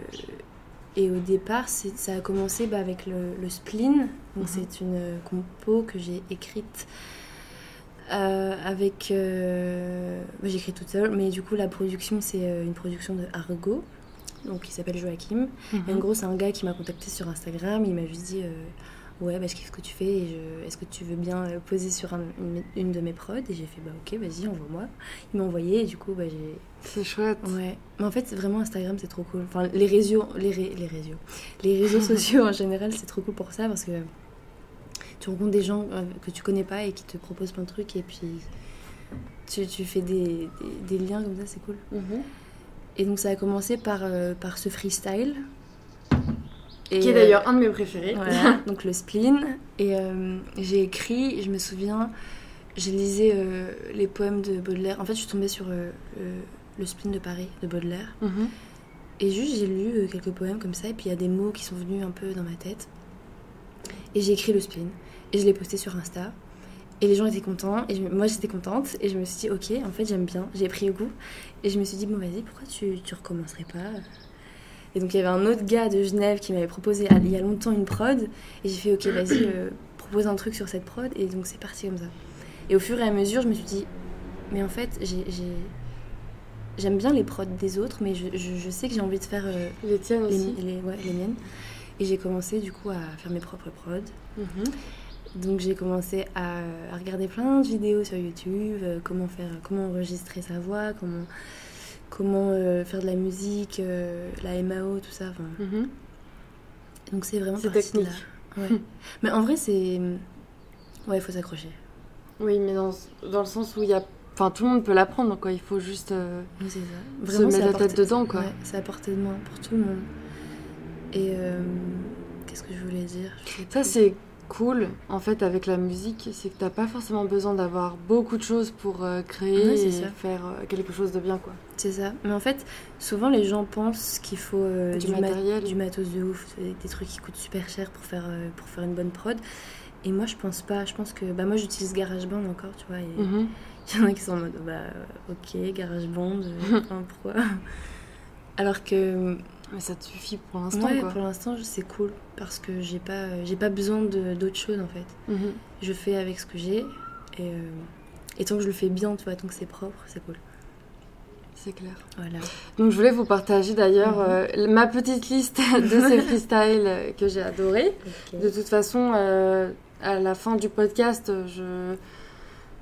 Speaker 2: et au départ, ça a commencé bah, avec le, le spleen. Donc
Speaker 1: Mhm.
Speaker 2: c'est une compo que j'ai écrite euh, avec... euh, écrit toute seule, mais du coup la production c'est euh, une production de Argo, donc il s'appelle Joachim. Et en
Speaker 1: Mhm.
Speaker 2: gros, c'est un gars qui m'a contacté sur Instagram. Il m'a juste dit euh, Ouais, bah, je kiffe ce que tu fais. et Est-ce que tu veux bien poser sur un- une, une de mes prods? Et j'ai fait Bah, ok, vas-y, envoie-moi. Il m'a envoyé et du coup, bah, j'ai.
Speaker 1: C'est chouette.
Speaker 2: Ouais. Mais en fait, vraiment Instagram, c'est trop cool. Enfin, les réseaux, les, ré- les réseaux, les réseaux sociaux en général, c'est trop cool pour ça parce que tu rencontres des gens euh, que tu connais pas et qui te proposent plein de trucs et puis tu, tu fais des, des- des liens comme ça, c'est cool.
Speaker 1: Mhm.
Speaker 2: Et donc ça a commencé par, euh, par ce freestyle. Et,
Speaker 1: Qui est d'ailleurs un de mes préférés.
Speaker 2: voilà, donc le spleen. Et euh, j'ai écrit, je me souviens, j'ai lisé euh, les poèmes de Baudelaire. En fait, je suis tombée sur le spleen de Paris de Baudelaire.
Speaker 1: Mhm.
Speaker 2: Et juste, j'ai lu quelques poèmes comme ça. Et puis il y a des mots qui sont venus un peu dans ma tête. Et j'ai écrit le spleen. Et je l'ai posté sur Insta. Et les gens étaient contents. Et je- moi, j'étais contente. Et je me suis dit, ok, en fait, j'aime bien. J'ai pris goût. Et je me suis dit, bon, vas-y, pourquoi tu, tu recommencerais pas? Et donc, il y avait un autre gars de Genève qui m'avait proposé il y a longtemps une prod. Et j'ai fait, ok, vas-y, euh, propose un truc sur cette prod. Et donc, c'est parti comme ça. Et au fur et à mesure, je me suis dit, mais en fait, j'ai. j'ai- J'aime bien les prods des autres, mais je, je- je sais que j'ai envie de faire euh,
Speaker 1: Les tiennes
Speaker 2: les,
Speaker 1: aussi.
Speaker 2: les- ouais, les miennes. Et j'ai commencé du coup à faire mes propres prods.
Speaker 1: Mhm.
Speaker 2: Donc j'ai commencé à, à regarder plein de vidéos sur YouTube, euh, comment faire, comment enregistrer sa voix, comment, comment euh, faire de la musique, euh, la MAO, tout ça.
Speaker 1: Mhm.
Speaker 2: Donc c'est vraiment parti de là.
Speaker 1: technique.
Speaker 2: Ouais. Mais en vrai c'est, ouais, il faut s'accrocher.
Speaker 1: Oui, mais dans, dans le sens où il y a. Enfin, tout le monde peut l'apprendre, quoi. Il faut juste.
Speaker 2: Oui, ça.
Speaker 1: Se
Speaker 2: c'est
Speaker 1: mettre la tête dedans, quoi.
Speaker 2: Ouais, c'est à portée de main pour tout le monde. Et qu'est-ce que je voulais dire? Je
Speaker 1: Ça, c'est cool, en fait, avec la musique. C'est que t'as pas forcément besoin d'avoir beaucoup de choses pour euh, créer
Speaker 2: Ouais,
Speaker 1: et
Speaker 2: ça.
Speaker 1: faire euh, quelque chose de bien, quoi.
Speaker 2: C'est ça. Mais en fait, souvent les gens pensent qu'il faut euh,
Speaker 1: Du
Speaker 2: ma-
Speaker 1: matériel.
Speaker 2: du matos de ouf, des trucs qui coûtent super cher pour faire, pour faire une bonne prod. Et moi, je pense pas. Je pense que. Bah, moi, j'utilise GarageBand encore, tu vois. Et il y en a qui sont en mode, bah, ok, GarageBand, pourquoi? Alors que.
Speaker 1: Mais ça te suffit pour l'instant,
Speaker 2: Ouais,
Speaker 1: quoi.
Speaker 2: pour l'instant, c'est cool. Parce que j'ai pas, euh, j'ai pas besoin de- d'autre chose, en fait.
Speaker 1: Mhm.
Speaker 2: Je fais avec ce que j'ai. Et, euh, et tant que je le fais bien, tu vois, tant que c'est propre, c'est cool.
Speaker 1: C'est clair.
Speaker 2: Voilà.
Speaker 1: Donc je voulais vous partager d'ailleurs
Speaker 2: Mhm.
Speaker 1: euh, ma petite liste de ces freestyles que j'ai adorés. De toute façon, euh, à la fin du podcast, je,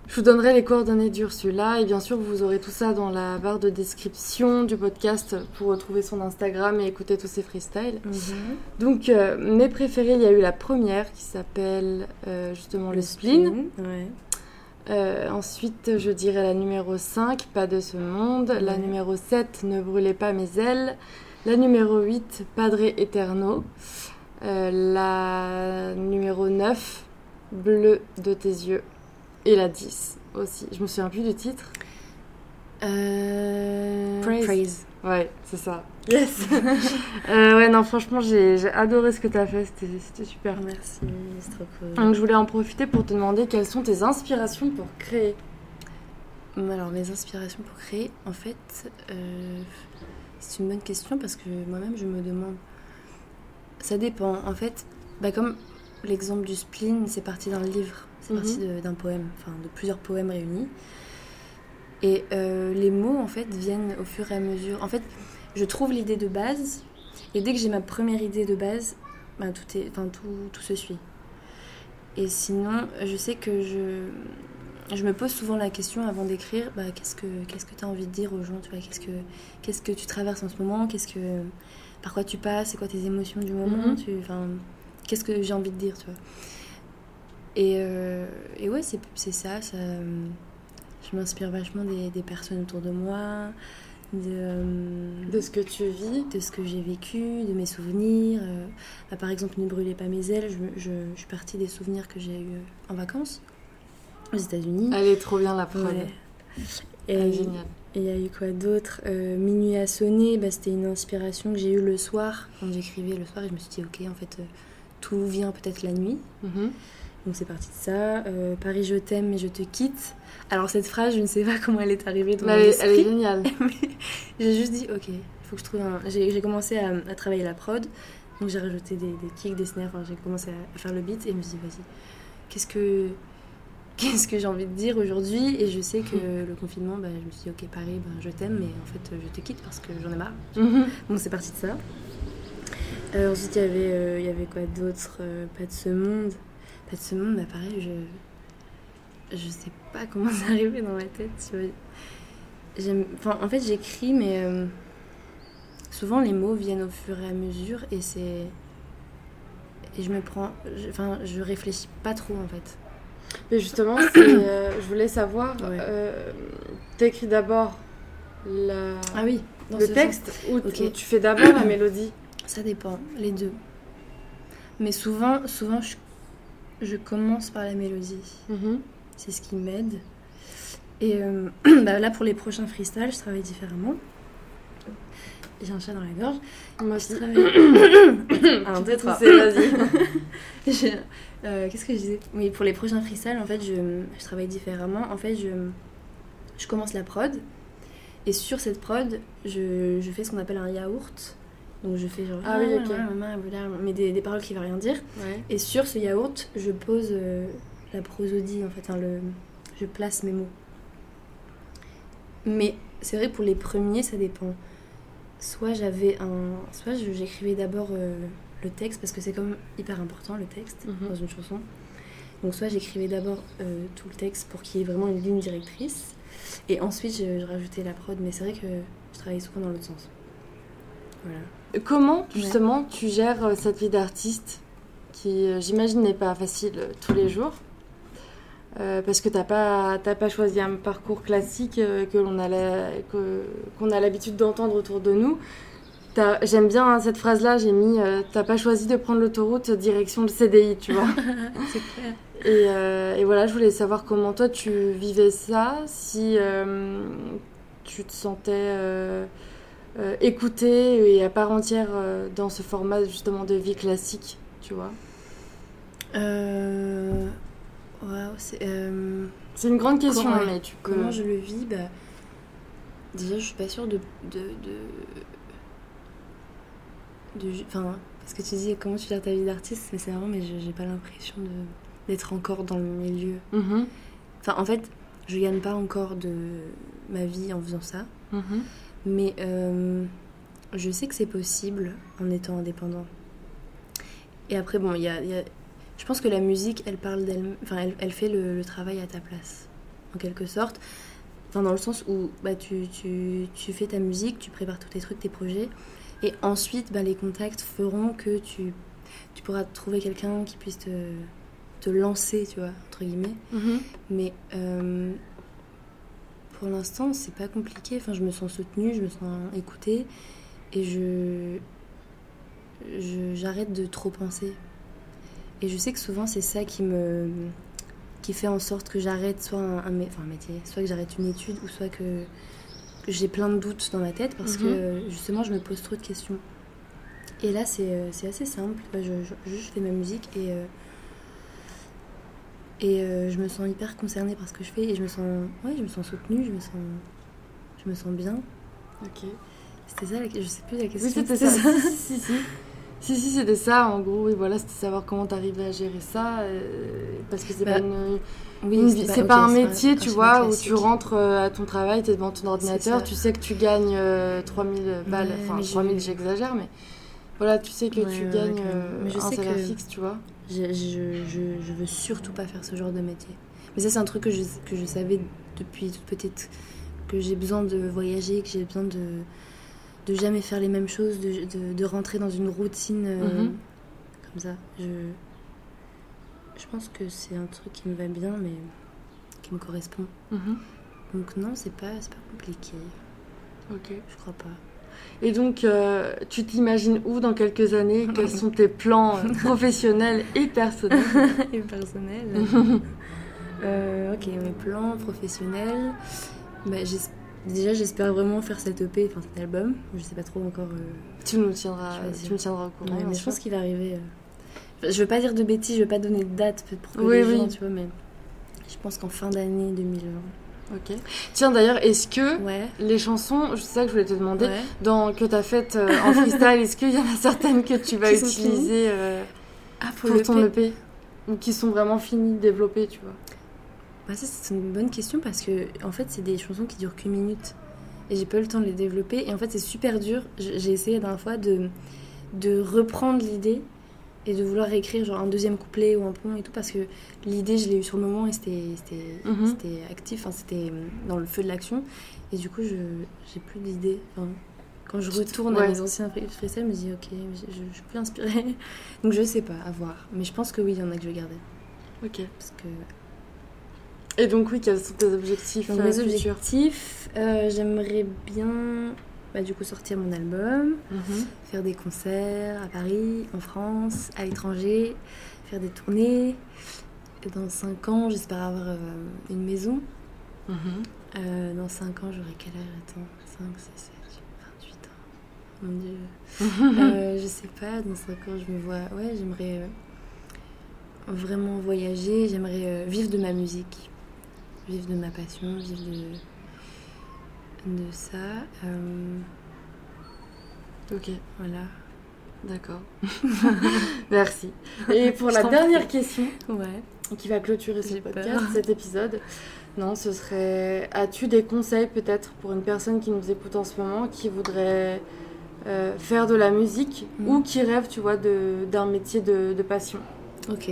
Speaker 1: je vous donnerai les coordonnées d'Ursula. Et bien sûr, vous aurez tout ça dans la barre de description du podcast pour retrouver son Instagram et écouter tous ses freestyles.
Speaker 2: Mhm.
Speaker 1: Donc, euh, mes préférés, il y a eu la première qui s'appelle euh, justement le, spleen.
Speaker 2: Ouais.
Speaker 1: Euh, ensuite, je dirais la numéro 5, Pas de ce monde. La numéro 7, Ne brûlez pas mes ailes. La numéro 8, Padre Eterno. La numéro 9, Bleu de tes yeux. Et la 10 aussi. Je me souviens plus du titre.
Speaker 2: Euh...
Speaker 1: Praise.
Speaker 2: Praise.
Speaker 1: Ouais, c'est ça. Yes Euh, Ouais, non, franchement, j'ai adoré ce que tu as fait. C'était c'était super.
Speaker 2: Merci, c'est trop cool.
Speaker 1: Donc, je voulais en profiter pour te demander quelles sont tes inspirations pour créer.
Speaker 2: Alors, mes inspirations pour créer, en fait, euh, c'est une bonne question parce que moi-même, je me demande. Ça dépend. En fait, bah, comme l'exemple du spleen, c'est parti d'un livre, c'est
Speaker 1: Mhm.
Speaker 2: parti de- d'un poème, enfin de plusieurs poèmes réunis. Et euh, les mots, en fait, viennent au fur et à mesure. En fait, je trouve l'idée de base, et dès que j'ai ma première idée de base, bah, tout, est, enfin, tout, tout se suit. Et sinon, je sais que je, je me pose souvent la question avant d'écrire bah, qu'est-ce que qu'est-ce que tu as envie de dire aux gens tu vois qu'est-ce que que tu traverses en ce moment qu'est-ce que par quoi tu passes c'est quoi tes émotions du moment
Speaker 1: Mhm.
Speaker 2: tu enfin qu'est-ce que j'ai envie de dire tu vois et, euh, et ouais c'est c'est ça, ça je m'inspire vachement des, des personnes autour de moi de, euh,
Speaker 1: De ce que tu vis.
Speaker 2: de ce que j'ai vécu, de mes souvenirs. euh, bah, par exemple, Ne brûlez pas mes ailes, je, me- je, je suis partie des souvenirs que j'ai eu en vacances aux États-Unis.
Speaker 1: Elle est trop bien la prod.
Speaker 2: Ouais. Et il y a eu quoi d'autre Euh, Minuit a sonné, bah, c'était une inspiration que j'ai eue le soir, quand j'écrivais le soir, et je me suis dit, ok, en fait, euh, tout vient peut-être la nuit.
Speaker 1: Mhm.
Speaker 2: Donc c'est parti de ça. Euh, Paris, je t'aime, mais je te quitte. Alors cette phrase, je ne sais pas comment elle est arrivée dans mon
Speaker 1: elle, est, elle est
Speaker 2: esprit.
Speaker 1: géniale.
Speaker 2: J'ai juste dit, ok, il faut que je trouve un. J'ai commencé à, à travailler la prod, donc j'ai rajouté des, des kicks, des snares, enfin, j'ai commencé à, faire le beat et je me suis dit, vas-y, qu'est-ce que. Qu'est-ce que j'ai envie de dire aujourd'hui? Et je sais que le confinement, bah, je me suis dit, ok, Paris, bah, je t'aime, mais en fait, je te quitte parce que j'en ai marre. Donc c'est parti de ça. Euh, ensuite, il y avait, euh, il y avait quoi d'autre? Pas de ce monde. De ce monde, pareil, je. Je sais pas comment c'est arrivé dans ma tête. J'aime- Enfin, en fait, j'écris, mais euh, souvent les mots viennent au fur et à mesure et c'est. Et je me prends. Enfin, je réfléchis pas trop en fait.
Speaker 1: Mais justement, euh, je voulais savoir,
Speaker 2: Ouais.
Speaker 1: euh, t'écris d'abord la...
Speaker 2: Ah oui,
Speaker 1: le texte ou, ou tu fais d'abord la mélodie?
Speaker 2: Ça dépend, les deux. Mais souvent, souvent je, je commence par la mélodie.
Speaker 1: Mhm.
Speaker 2: C'est ce qui m'aide. Et euh, bah là, pour les prochains freestyles, je travaille différemment. J'ai un chat dans la gorge.
Speaker 1: Moi
Speaker 2: Je travaille. un, deux, trois.
Speaker 1: C'est- vas-y.
Speaker 2: Euh, Qu'est-ce que je disais? Oui, pour les prochains freestyles, en fait, je, je travaille différemment. En fait, je, je commence la prod. Et sur cette prod, je, je fais ce qu'on appelle un yaourt. Donc je fais genre.
Speaker 1: Ah oui, ok.
Speaker 2: Mais des, des paroles qui ne veulent rien dire.
Speaker 1: Ouais.
Speaker 2: Et sur ce yaourt, je pose euh, la prosodie, en fait, hein, le, je place mes mots. Mais c'est vrai, pour les premiers, ça dépend. Soit j'avais un. Soit j'écrivais d'abord euh, le texte, parce que c'est comme hyper important le texte
Speaker 1: Mhm.
Speaker 2: dans une chanson. Donc, soit j'écrivais d'abord euh, tout le texte pour qu'il y ait vraiment une ligne directrice, et ensuite je, je rajoutais la prod, mais c'est vrai que je travaillais souvent dans l'autre sens. Voilà.
Speaker 1: Comment, justement, tu gères euh, cette vie d'artiste qui, euh, j'imagine, n'est pas facile euh, tous les jours Euh, parce que t'as pas, t'as pas choisi un parcours classique euh, que l'on a la- que- qu'on a l'habitude d'entendre autour de nous. J'aime bien hein, cette phrase-là, j'ai mis euh, T'as pas choisi de prendre l'autoroute direction le CDI, tu vois.
Speaker 2: c'est clair.
Speaker 1: Et, et voilà, je voulais savoir comment toi tu vivais ça, si tu te sentais euh, écoutée et à part entière euh, dans ce format justement de vie classique, tu vois.
Speaker 2: Euh... C'est. euh,
Speaker 1: C'est une grande question,
Speaker 2: Comment-
Speaker 1: mais tu peux.
Speaker 2: Comment je le vis bah, Déjà, je suis pas sûre de. de, de, de- Enfin, parce que tu dis comment tu gères ta vie d'artiste, mais c'est marrant, mais j'ai pas l'impression de- d'être encore dans le milieu.
Speaker 1: Mhm.
Speaker 2: Enfin, en fait, je gagne pas encore de ma vie en faisant ça. Mhm. Mais euh, je sais que c'est possible en étant indépendant. Et après, bon, il y a, je pense que la musique, elle parle d'elle, enfin, elle, elle fait le, travail à ta place, en quelque sorte. Enfin, dans le sens où bah, tu, tu, tu, fais ta musique, tu prépares tous tes trucs, tes projets, et ensuite, bah, les contacts feront que tu, tu pourras trouver quelqu'un qui puisse te, te lancer, tu vois, entre guillemets. Mhm. Mais euh, pour l'instant, c'est pas compliqué. Enfin, je me sens soutenue, je me sens écoutée et je j'arrête de trop penser. Et je sais que souvent, c'est ça qui me qui fait en sorte que j'arrête soit un, enfin, métier, soit que j'arrête une étude ou soit que, j'ai plein de doutes dans ma tête parce que mhm. justement, je me pose trop de questions. Et là, c'est assez simple. Je, je, fais ma musique et euh, et euh, je me sens hyper concernée par ce que je fais et je me sens, ouais, je me sens soutenue, je me sens, je me sens bien.
Speaker 1: Ok.
Speaker 2: C'était ça, je sais plus la question.
Speaker 1: Oui, c'était ça. si, si, si. Si, si, c'était ça. En gros, oui, voilà, c'était savoir comment t'arrivais à gérer ça. Euh, parce que c'est pas bah, une. Oui, c'est pas, un métier, tu vois, où tu rentres euh, à ton travail, tu es devant ton ordinateur, tu sais que tu gagnes 3000 balles. enfin, 3000, j'exagère, mais voilà, tu sais que tu gagnes un salaire fixe, tu vois.
Speaker 2: Je, je, je, veux surtout pas faire ce genre de métier. Mais ça, c'est un truc que je, que je savais depuis toute petite. Que j'ai besoin de voyager, que j'ai besoin de, de jamais faire les mêmes choses, de, de, de rentrer dans une routine euh, mhm. comme ça. Je, je pense que c'est un truc qui me va bien, mais qui me correspond. Mhm. Donc non, c'est pas, pas compliqué.
Speaker 1: Ok.
Speaker 2: Je crois pas.
Speaker 1: Et donc, euh, tu t'imagines où dans quelques années? Quels sont tes plans euh, professionnels et personnels?
Speaker 2: Et personnels euh, Ok, mes plans professionnels. Bah, déjà, j'espère vraiment faire cette EP, enfin cet album. Je sais pas trop encore.
Speaker 1: tu nous tiendras, tu me tiendras au courant.
Speaker 2: mais je pense qu'il va arriver. Je veux pas dire de bêtises, je veux pas donner de date pour que les gens, tu vois, mais je pense qu'en fin d'année 2020.
Speaker 1: Ok. Tiens, d'ailleurs, est-ce que les chansons, c'est ça que je voulais te demander, dans, que tu as faites euh, en freestyle, est-ce qu'il y en a certaines que tu vas utiliser euh, ah, pour, ton EP Ou qui sont vraiment finies, développées, tu vois?
Speaker 2: Bah, Ça, c'est une bonne question parce que, en fait, c'est des chansons qui durent qu'une minute. Et j'ai pas eu le temps de les développer. Et en fait, c'est super dur. J'ai essayé la dernière fois de, de reprendre l'idée et de vouloir écrire genre un deuxième couplet ou un pont et tout parce que l'idée je l'ai eu sur le moment et c'était mhm. actif c'était dans le feu de l'action. Et du coup je j'ai plus d'idées. Quand je retourne à mes anciens freestyles je me dis ok je, je, suis plus inspirée. Donc je sais pas à voir. Mais je pense que oui il y en a que je vais garder.
Speaker 1: Ok.
Speaker 2: Parce que
Speaker 1: et donc oui quels sont tes objectifs
Speaker 2: donc, mes euh, objectifs euh, j'aimerais bien bah, du coup sortir mon album, mhm. faire des concerts à Paris, en France, à l'étranger, faire des tournées. Et dans 5 ans, j'espère avoir euh, une maison. Mhm. Euh, dans 5 ans, j'aurai quel âge? Attends, 5, 6, 7, 28 ans. Mon Dieu. euh, je sais pas, dans 5 ans, je me vois. Ouais, j'aimerais euh, vraiment voyager, j'aimerais vivre de ma musique, vivre de ma passion, vivre de de ça. Euh,
Speaker 1: ok.
Speaker 2: Voilà.
Speaker 1: D'accord. Merci. Et pour la dernière question,
Speaker 2: ouais.
Speaker 1: qui va clôturer ce podcast, cet épisode, non, ce serait as-tu des conseils peut-être pour une personne qui nous écoute en ce moment, qui voudrait euh, faire de la musique mm. ou qui rêve, tu vois, d'un métier de, de, passion?
Speaker 2: Ok.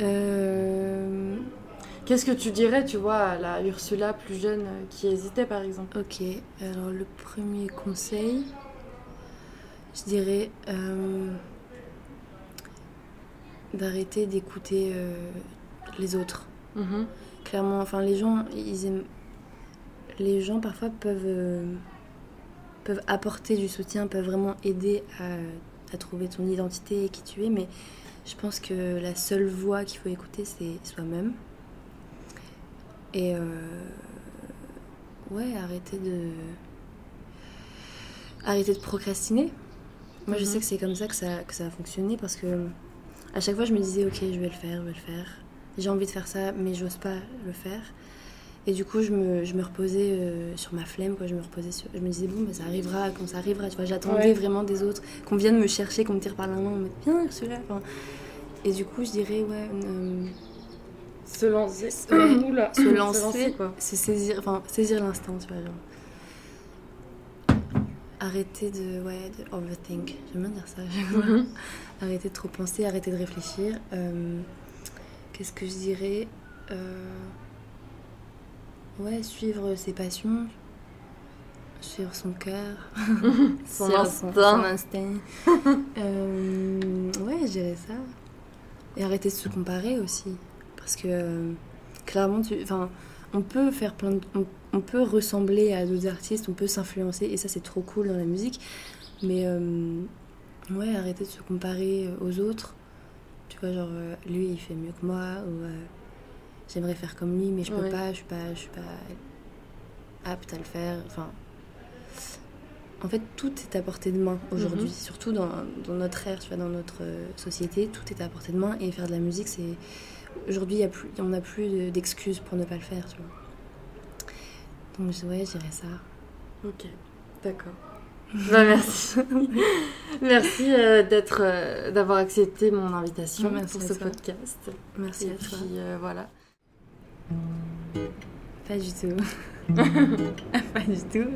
Speaker 2: Euh,
Speaker 1: Qu'est-ce que tu dirais, tu vois, à la Ursula plus jeune euh, qui hésitait, par exemple?
Speaker 2: Ok, alors le premier conseil, je dirais euh, d'arrêter d'écouter euh, les autres. Mhm. Clairement, enfin, les gens, ils aiment... Les gens, parfois, peuvent, peuvent apporter du soutien, peuvent vraiment aider à, à trouver ton identité et qui tu es, mais je pense que la seule voix qu'il faut écouter, c'est soi-même. Et euh, ouais, arrêter de. Arrêter de procrastiner. Moi, je mhm. sais que c'est comme ça que, ça que ça a fonctionné parce que à chaque fois, je me disais, ok, je vais le faire, je vais le faire. J'ai envie de faire ça, mais j'ose pas le faire. Et du coup, je me, je me reposais euh, sur ma flemme, quoi. Je me reposais sur... Je me disais, bon, bah, ça arrivera quand ça arrivera. Tu vois, j'attendais vraiment des autres, qu'on vienne me chercher, qu'on me tire par la main, on me dit, viens, celui-là. Et du coup, je dirais, ouais, euh,
Speaker 1: se lancer.
Speaker 2: se lancer, c'est saisir, enfin, saisir l'instant, tu vois. arrêter de, ouais, de overthink. J'aime bien dire ça. arrêter de trop penser, arrêter de réfléchir. Euh, Qu'est-ce que je dirais Euh, Ouais, suivre ses passions, suivre son cœur,
Speaker 1: Son instinct.
Speaker 2: son instinct. Euh, ouais, je dirais ça. Et arrêter de se comparer aussi. Parce que euh, clairement, tu, on peut faire plein de, on, on peut ressembler à d'autres artistes, on peut s'influencer, et ça c'est trop cool dans la musique. Mais euh, ouais, arrêter de se comparer euh, aux autres. Tu vois, genre, lui il fait mieux que moi, ou j'aimerais faire comme lui, mais je peux
Speaker 1: Ouais.
Speaker 2: pas, je suis pas, je suis pas apte à le faire. Enfin, en fait, tout est à portée de main aujourd'hui,
Speaker 1: Mhm.
Speaker 2: surtout dans, dans notre ère, tu vois, dans notre société, tout est à portée de main et faire de la musique, c'est aujourd'hui, il y a plus, on n'a plus de- d'excuses pour ne pas le faire, tu vois. Donc ouais, je dirais ça.
Speaker 1: Ok, d'accord. Bah, merci. merci euh, d'être, euh, d'avoir accepté mon invitation
Speaker 2: Merci
Speaker 1: pour ce
Speaker 2: toi.
Speaker 1: podcast.
Speaker 2: Merci
Speaker 1: Et
Speaker 2: à toi.
Speaker 1: puis euh, voilà.
Speaker 2: Pas du tout. pas du tout.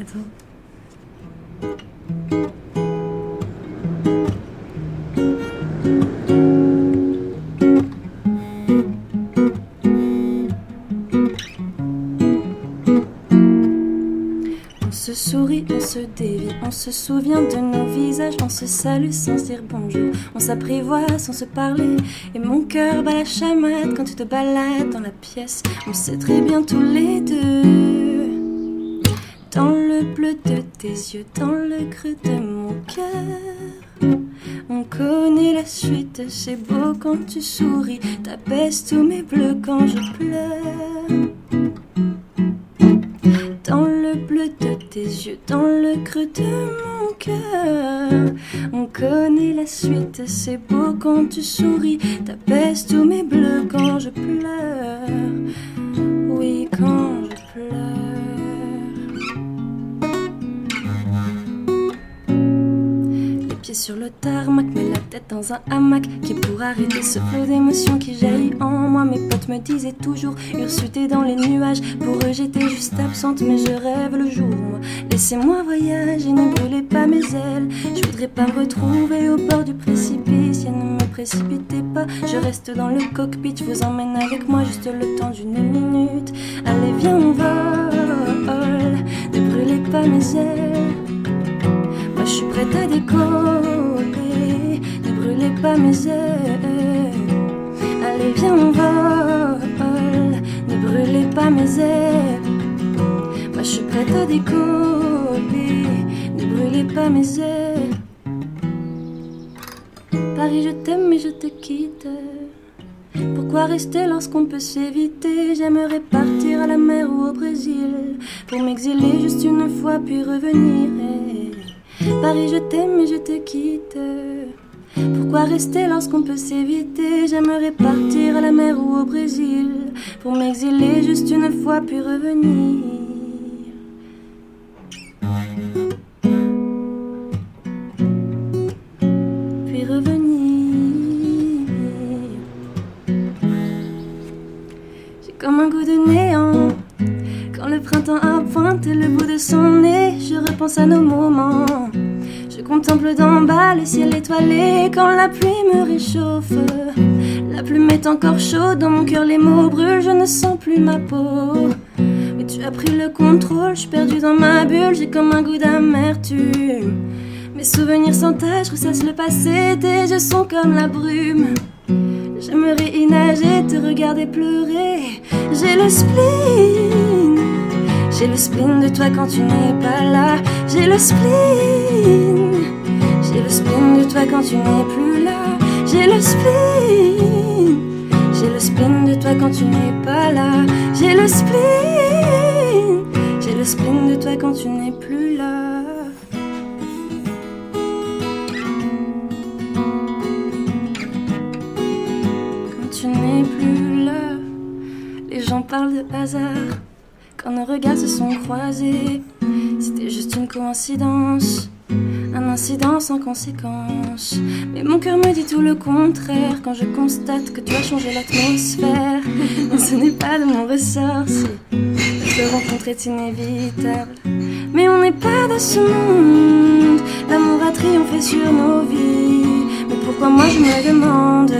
Speaker 2: Attends. Se sourit, on se dévie, on se souvient de nos visages, on se salue sans dire bonjour, on s'apprivoise sans se parler, et mon cœur bat la chamade quand tu te balades dans la pièce, on sait très bien tous les deux, dans le bleu de tes yeux, dans le creux de mon cœur. On connaît la suite, c'est beau quand tu souris, t'abaisses tous mes bleus quand je pleure. Tes yeux, dans le creux de mon cœur. On connaît la suite, c'est beau quand tu souris. T'abaisses tous mes bleus quand je pleure. Oui, quand je pleure. Les pieds sur le tarmac, mets la tête dans un hamac qui pour arrêter ce flot d'émotions qui jaillit en me disaient toujours, Ursule dans les nuages. Pour eux, j'étais juste absente, mais je rêve le jour. Moi. Laissez-moi voyager, ne brûlez pas mes ailes. Je voudrais pas me retrouver au bord du précipice. Et ne me précipitez pas, je reste dans le cockpit. Je vous emmène avec moi juste le temps d'une minute. Allez, viens, on vole. Ne brûlez pas mes ailes. Moi je suis prête à décoller, ne brûlez pas mes ailes. Allez viens on pas mes. Moi je suis prête à décoller, ne brûlez pas mes ailes. Paris je t'aime mais je te quitte. Pourquoi rester lorsqu'on peut s'éviter? J'aimerais partir à la mer ou au Brésil Pour m'exiler juste une fois puis revenir Paris, je t'aime et je te quitte. Pourquoi rester lorsqu'on peut s'éviter? J'aimerais partir à la mer ou au Brésil pour m'exiler juste une fois puis revenir. Puis revenir. J'ai comme un goût de néant. Quand le printemps appointe le bout de son nez, je repense à nos moments. Je contemple d'en bas le ciel étoilé quand la pluie me réchauffe. La plume est encore chaude, dans mon cœur les mots brûlent, je ne sens plus ma peau. Mais tu as pris le contrôle, je suis perdue dans ma bulle, j'ai comme un goût d'amertume. Mes souvenirs s'entachent, ressassent le passé, tes yeux sont comme la brume. J'aimerais y nager, te regarder pleurer. J'ai le spleen. J'ai le spleen de toi quand tu n'es pas là. J'ai le spleen. J'ai le spleen de toi quand tu n'es plus là. J'ai le spleen. J'ai le spleen de toi quand tu n'es pas là. J'ai le spleen. J'ai le spleen de toi quand tu n'es plus là. Quand tu n'es plus là, les gens parlent de hasard. Quand nos regards se sont croisés, c'était juste une coïncidence. Un incident sans conséquence. Mais mon cœur me dit tout le contraire quand je constate que tu as changé l'atmosphère. Ce n'est pas de mon ressort si notre rencontre est inévitable. Mais on n'est pas de ce monde. L'amour a triomphé sur nos vies. Mais pourquoi moi je me demande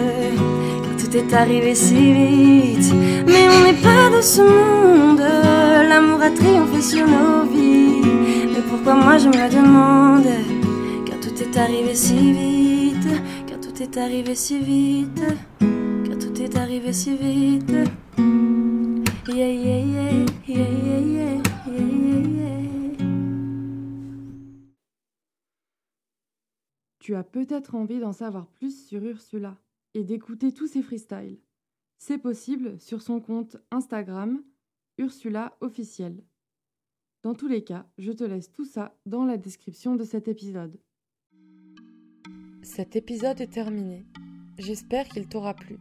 Speaker 2: tout est arrivé si vite? Mais on n'est pas de ce monde. L'amour a triomphé sur nos vies. Mais pourquoi moi je me demande Car tout est yeah, yeah, yeah, yeah, yeah, yeah.
Speaker 1: Tu as peut-être envie d'en savoir plus sur Ursula et d'écouter tous ses freestyles. C'est possible sur son compte Instagram Ursula officiel. Dans tous les cas, je te laisse tout ça dans la description de cet épisode. Cet épisode est terminé. J'espère qu'il t'aura plu.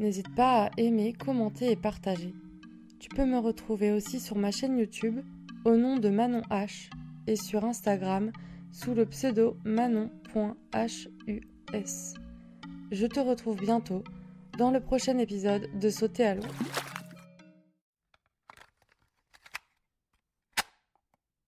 Speaker 1: N'hésite pas à aimer, commenter et partager. Tu peux me retrouver aussi sur ma chaîne YouTube au nom de Manon H et sur Instagram sous le pseudo manon.hus. Je te retrouve bientôt dans le prochain épisode de Sauter à l'eau.